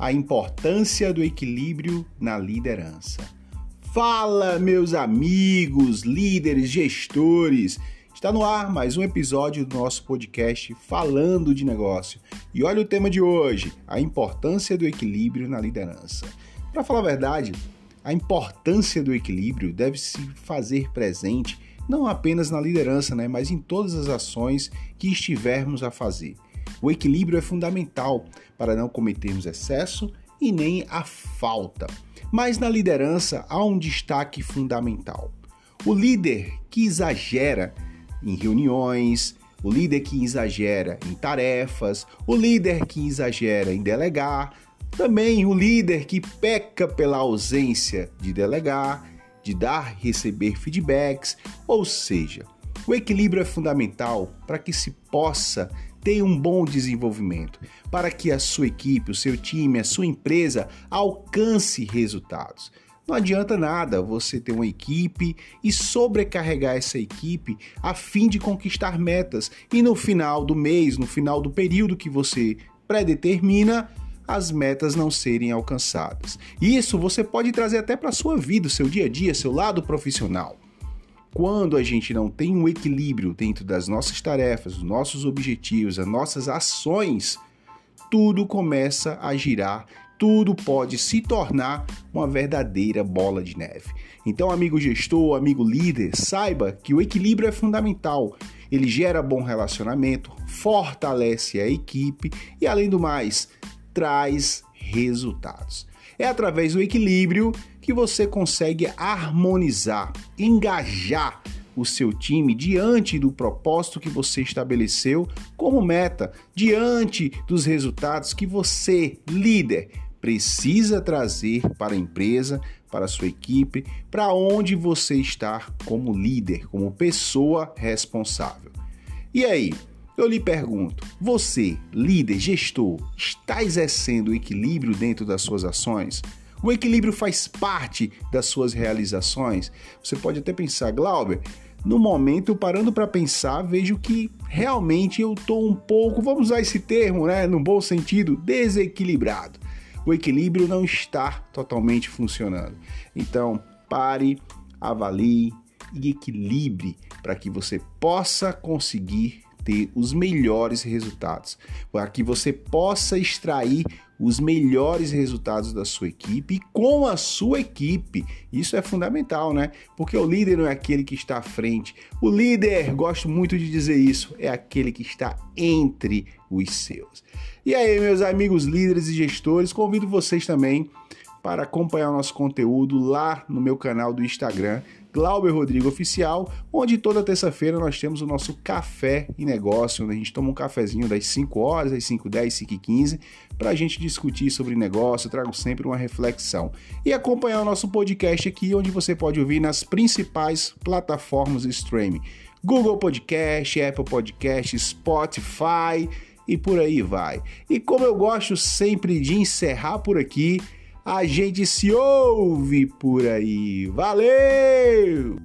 a importância do equilíbrio na liderança. Fala, meus amigos, líderes, gestores! Está no ar mais um episódio do nosso podcast Falando de Negócio. E olha o tema de hoje: a importância do equilíbrio na liderança. Para falar a verdade, a importância do equilíbrio deve se fazer presente não apenas na liderança, né, mas em todas as ações que estivermos a fazer. O equilíbrio é fundamental para não cometermos excesso e nem a falta. Mas na liderança há um destaque fundamental. O líder que exagera em reuniões, o líder que exagera em tarefas, o líder que exagera em delegar, também o líder que peca pela ausência de delegar, de dar e receber feedbacks, ou seja, o equilíbrio é fundamental para que se possa ter um bom desenvolvimento, para que a sua equipe, o seu time, a sua empresa alcance resultados. Não adianta nada você ter uma equipe e sobrecarregar essa equipe a fim de conquistar metas e no final do mês, no final do período que você predetermina, as metas não serem alcançadas. Isso você pode trazer até para a sua vida, seu dia a dia, seu lado profissional. Quando a gente não tem um equilíbrio dentro das nossas tarefas, dos nossos objetivos, as nossas ações, tudo começa a girar, tudo pode se tornar uma verdadeira bola de neve. Então, amigo gestor, amigo líder, saiba que o equilíbrio é fundamental. Ele gera bom relacionamento, fortalece a equipe e, além do mais, traz resultados. É através do equilíbrio que você consegue harmonizar, engajar o seu time diante do propósito que você estabeleceu como meta, diante dos resultados que você, líder, precisa trazer para a empresa, para a sua equipe, para onde você está como líder, como pessoa responsável. E aí, eu lhe pergunto: você, líder, gestor, está exercendo o equilíbrio dentro das suas ações? O equilíbrio faz parte das suas realizações? Você pode até pensar, Glauber, no momento, parando para pensar, vejo que realmente eu estou um pouco, vamos usar esse termo, né, no bom sentido, desequilibrado. O equilíbrio não está totalmente funcionando. Então, pare, avalie e equilibre para que você possa conseguir ter os melhores resultados, para que você possa extrair os melhores resultados da sua equipe e com a sua equipe. Isso é fundamental, né? Porque o líder não é aquele que está à frente. O líder, gosto muito de dizer isso, é aquele que está entre os seus. E aí, meus amigos líderes e gestores, convido vocês também para acompanhar o nosso conteúdo lá no meu canal do Instagram Glauber Rodrigo Oficial, onde toda terça-feira nós temos o nosso café e negócio, onde a gente toma um cafezinho das 5 horas, às 5 10 5 15 para a gente discutir sobre negócio, eu trago sempre uma reflexão. E acompanhar o nosso podcast aqui, onde você pode ouvir nas principais plataformas de streaming. Google Podcast, Apple Podcast, Spotify e por aí vai. E como eu gosto sempre de encerrar por aqui, a gente se ouve por aí. Valeu!